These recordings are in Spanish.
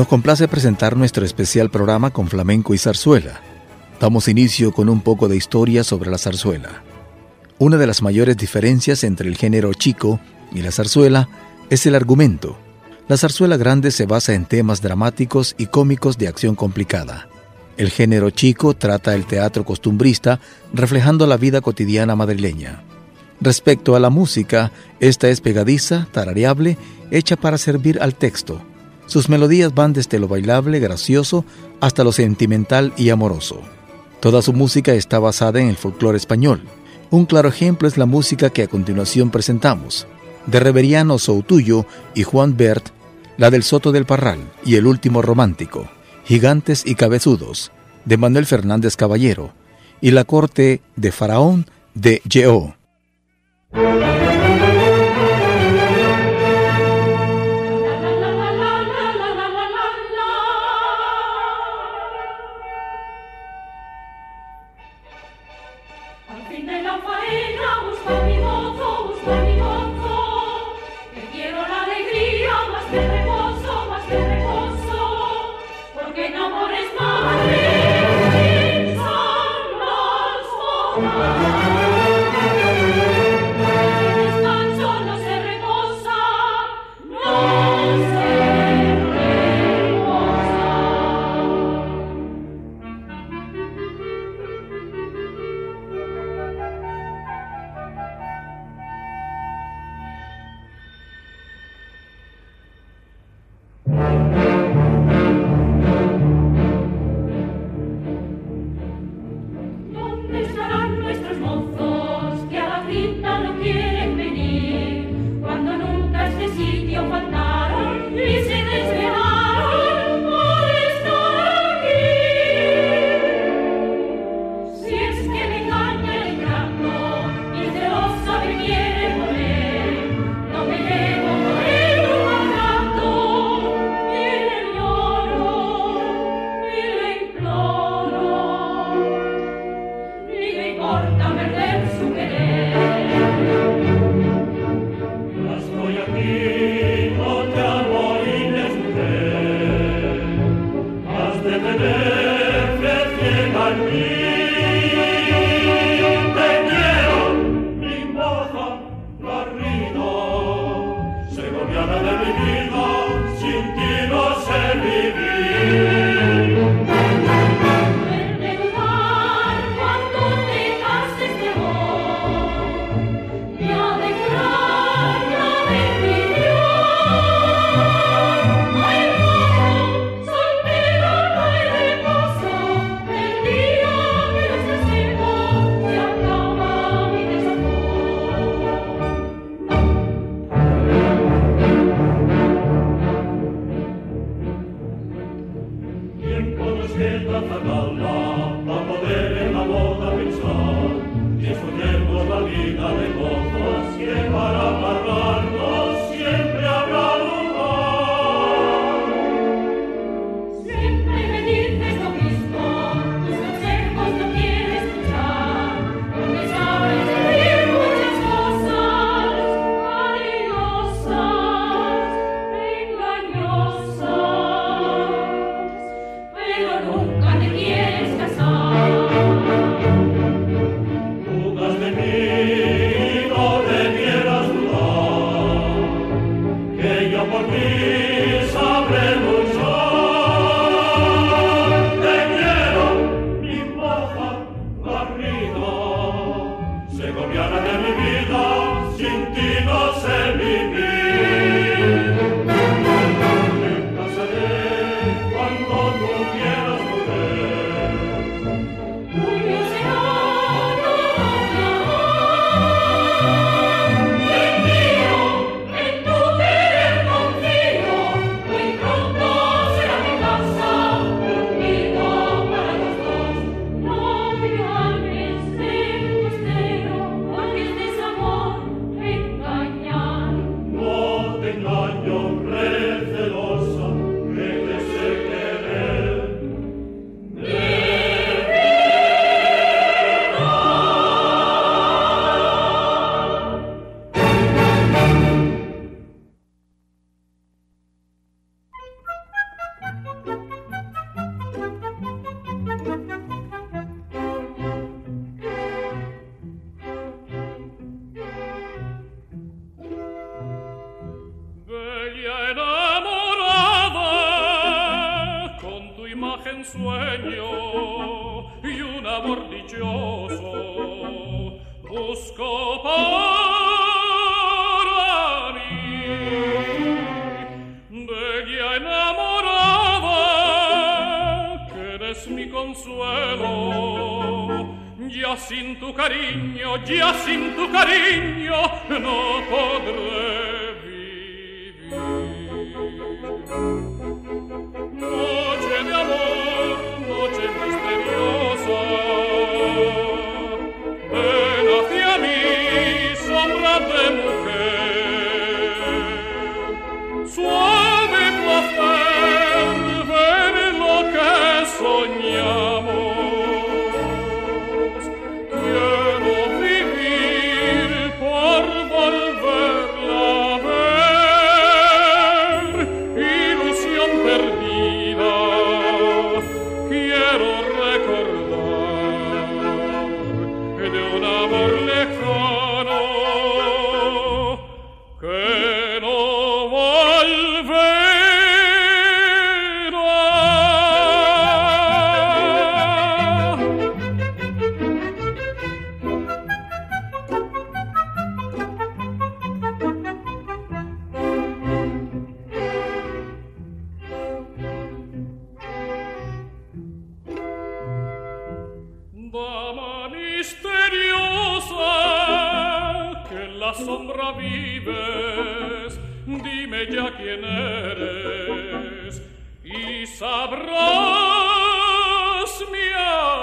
Nos complace presentar nuestro especial programa con flamenco y zarzuela. Damos inicio con un poco de historia sobre la zarzuela. Una de las mayores diferencias entre el género chico y la zarzuela es el argumento. La zarzuela grande se basa en temas dramáticos y cómicos de acción complicada. El género chico trata el teatro costumbrista reflejando la vida cotidiana madrileña. Respecto a la música, esta es pegadiza, tarareable, hecha para servir al texto sus melodías van desde lo bailable, gracioso, hasta lo sentimental y amoroso. Toda su música está basada en el folclore español. Un claro ejemplo es la música que a continuación presentamos, de Reveriano Soutuyo y Juan Bert, la del Soto del Parral y El Último Romántico, Gigantes y Cabezudos, de Manuel Fernández Caballero, y La Corte de Faraón de Yeo. Música Paris. la sombra vives, dime ya quién eres y sabrás mi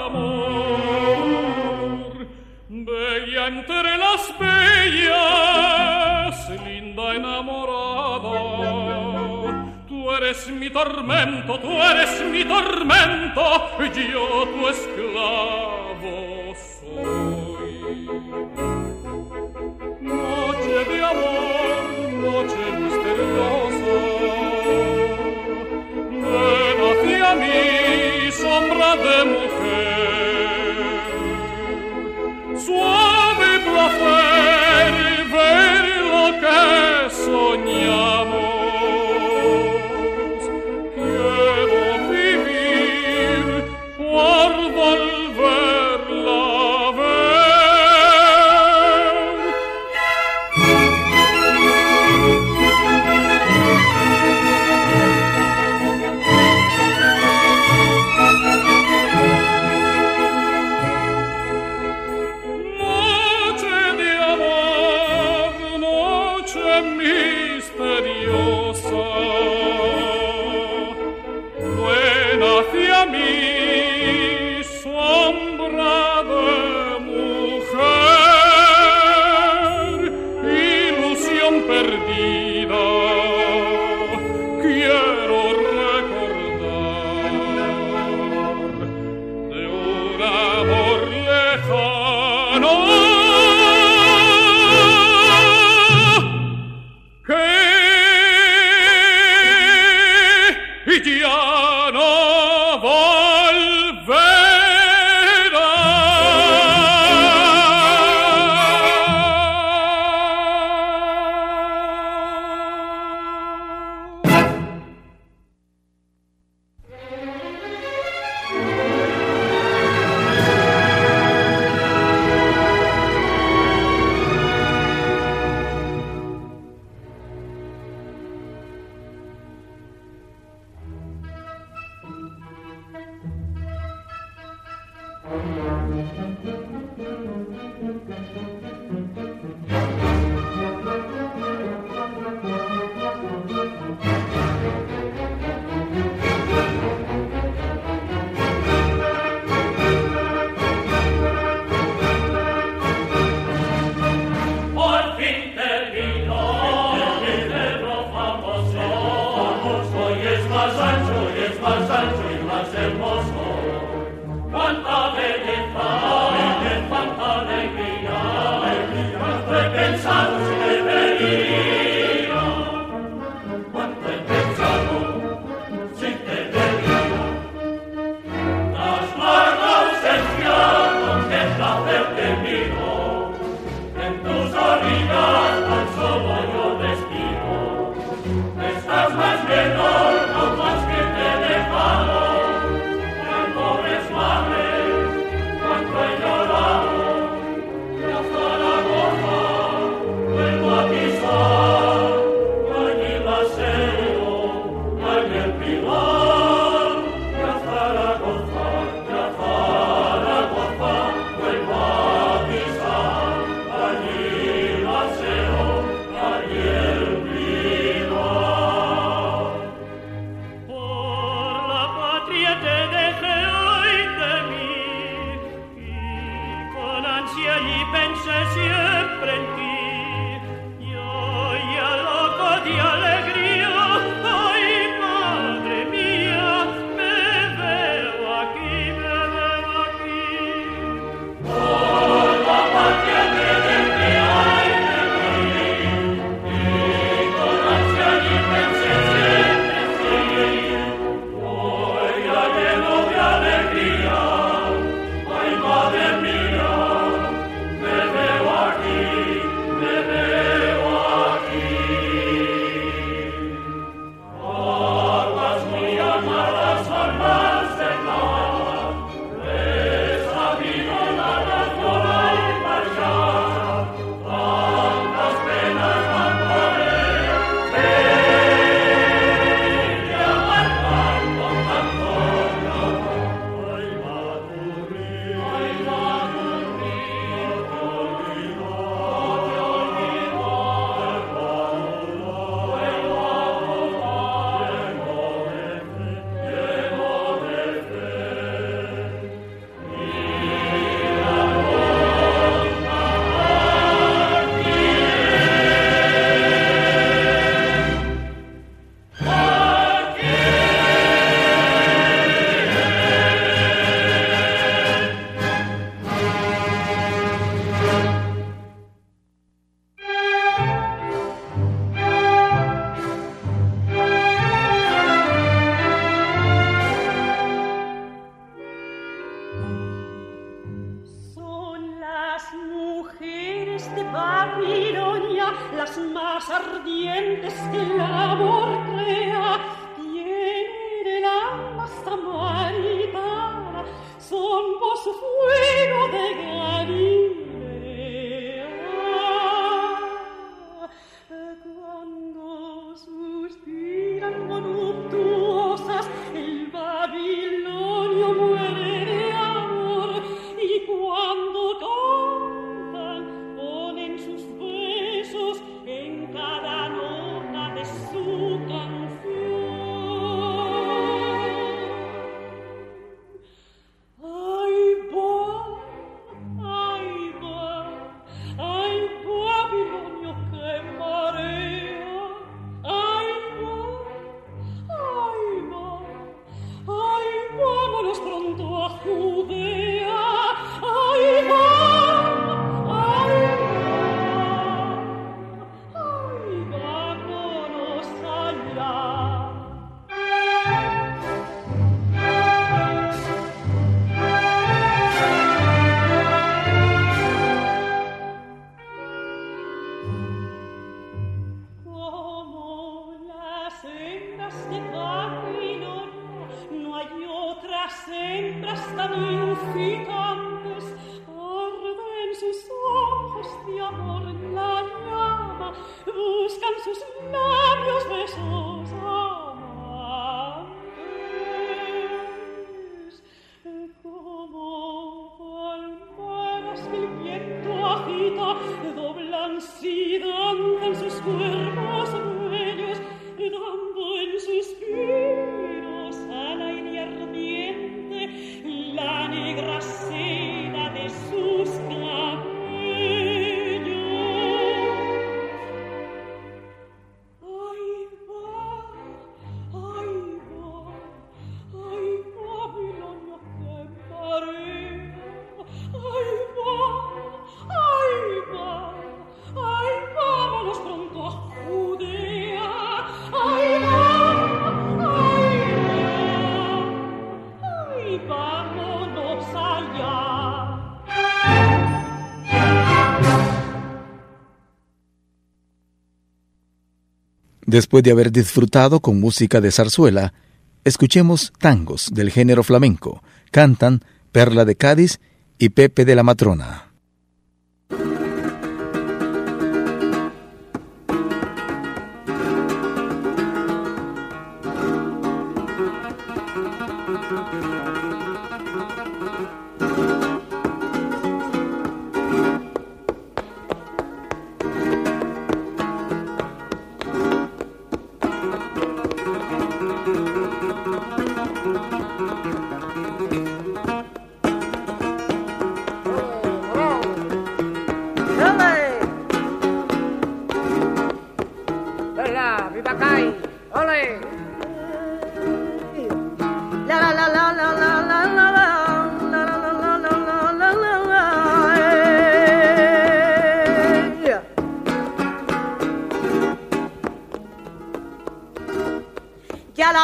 amor. Bella entre las bellas, linda enamorada, tú eres mi tormento, tú eres mi tormento, yo tu esclavo soy. Este no hay otra siembra hasta el. Después de haber disfrutado con música de zarzuela, escuchemos tangos del género flamenco. Cantan Perla de Cádiz y Pepe de la Matrona.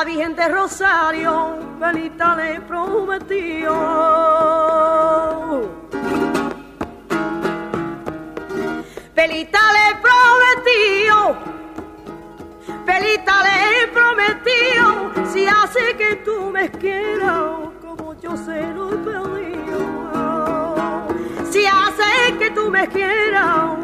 Rosario, Pelita le prometió. Pelita le prometió, Pelita le prometió, si hace que tú me quieras como yo se lo he pedido. Si hace que tú me quieras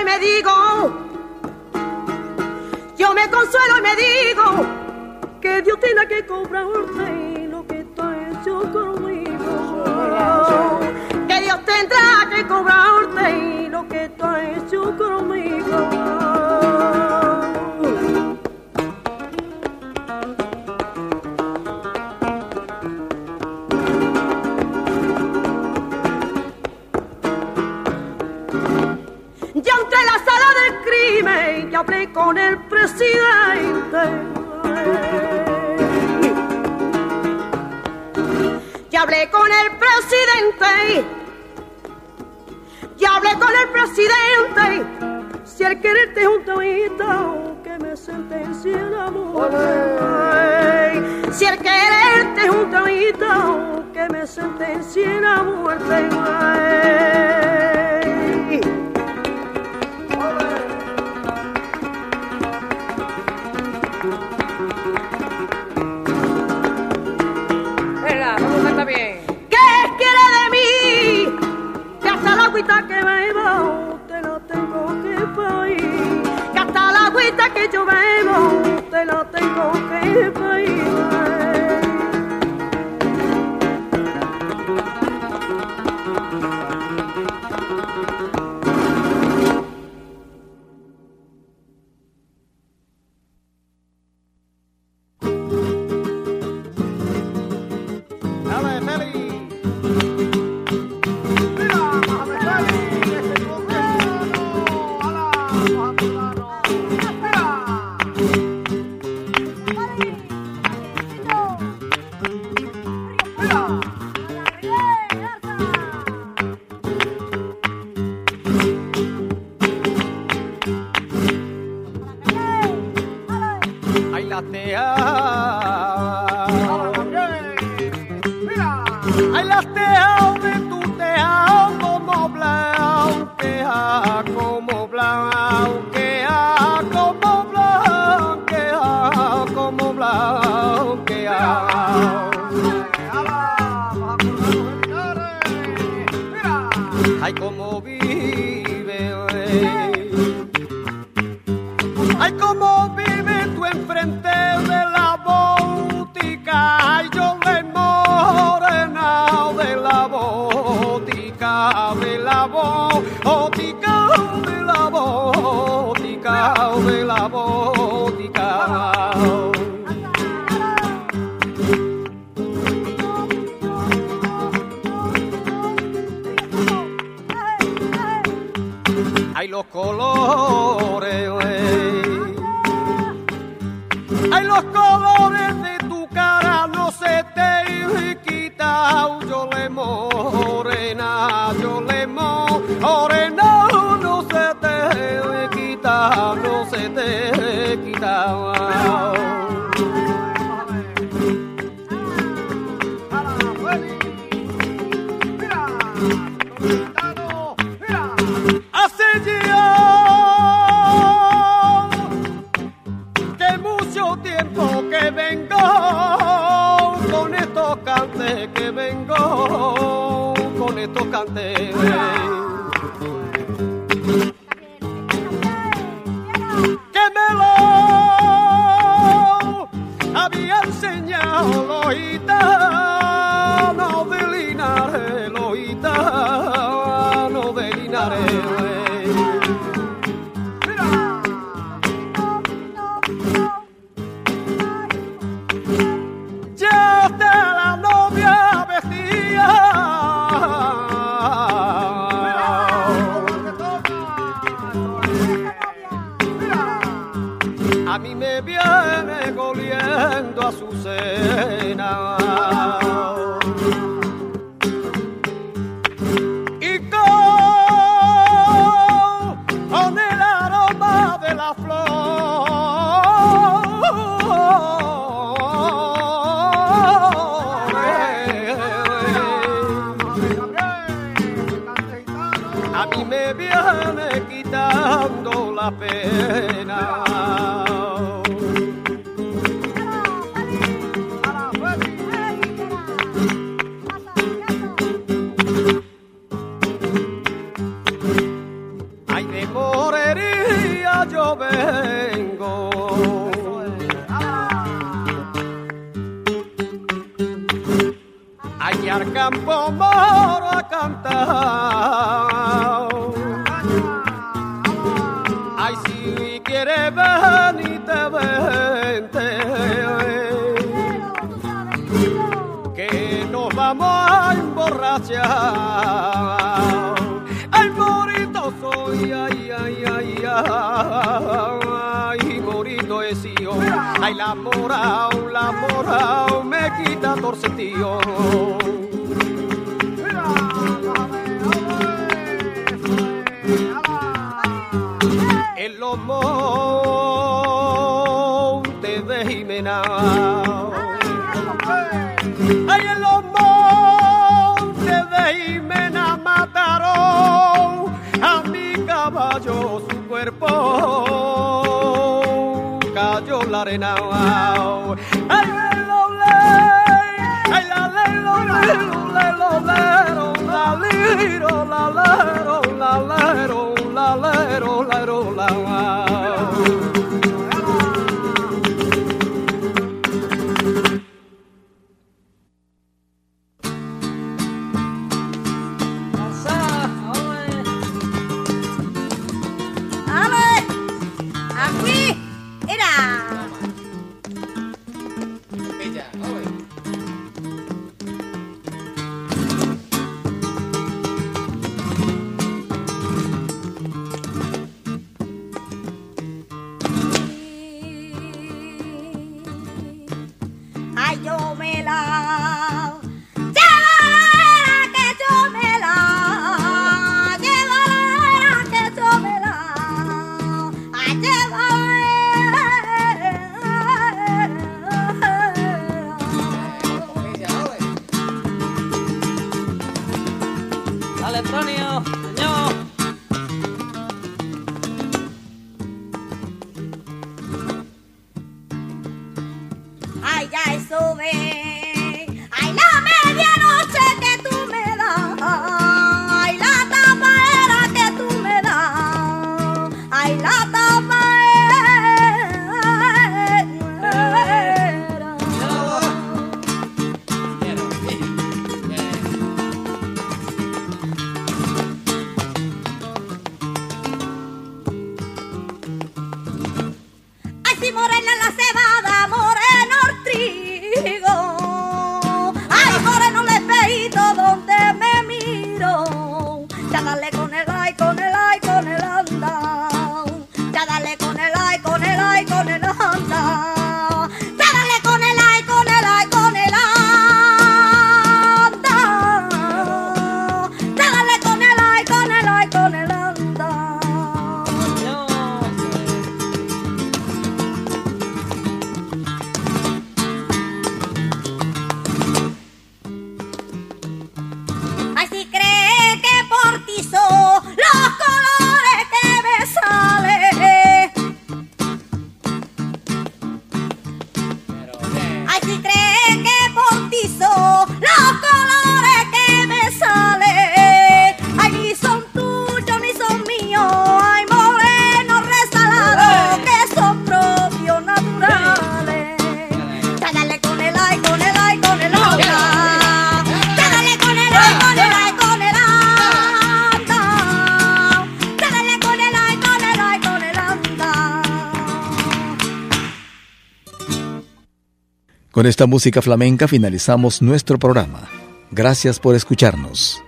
y me digo, yo me consuelo y me digo que Dios tiene que cobrarte presidente. Ya hablé con el presidente. Si el quererte es un que me sentencia el amor. si el quererte es un delito que me sentencia a muerte. colores. Ay, los colores de tu cara no se te quitan. Yo le morena, yo le morena, no se te quita, no se te quita. azucena. Ay, si quiere venite, vente. Eh. Que nos vamos a emborrachar. Ay, morito soy, ay, ay, ay, ay. ay morito es yo. Ay, la morao, la morao me quita torcetillo. En los montes de Jimena. Ay, en los montes de Jimena mataron a mi caballo, su cuerpo cayó la arena. Con esta música flamenca finalizamos nuestro programa. Gracias por escucharnos.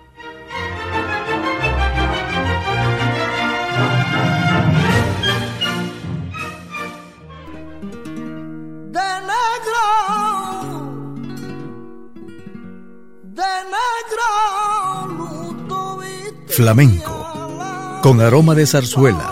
Flamenco, con aroma de zarzuela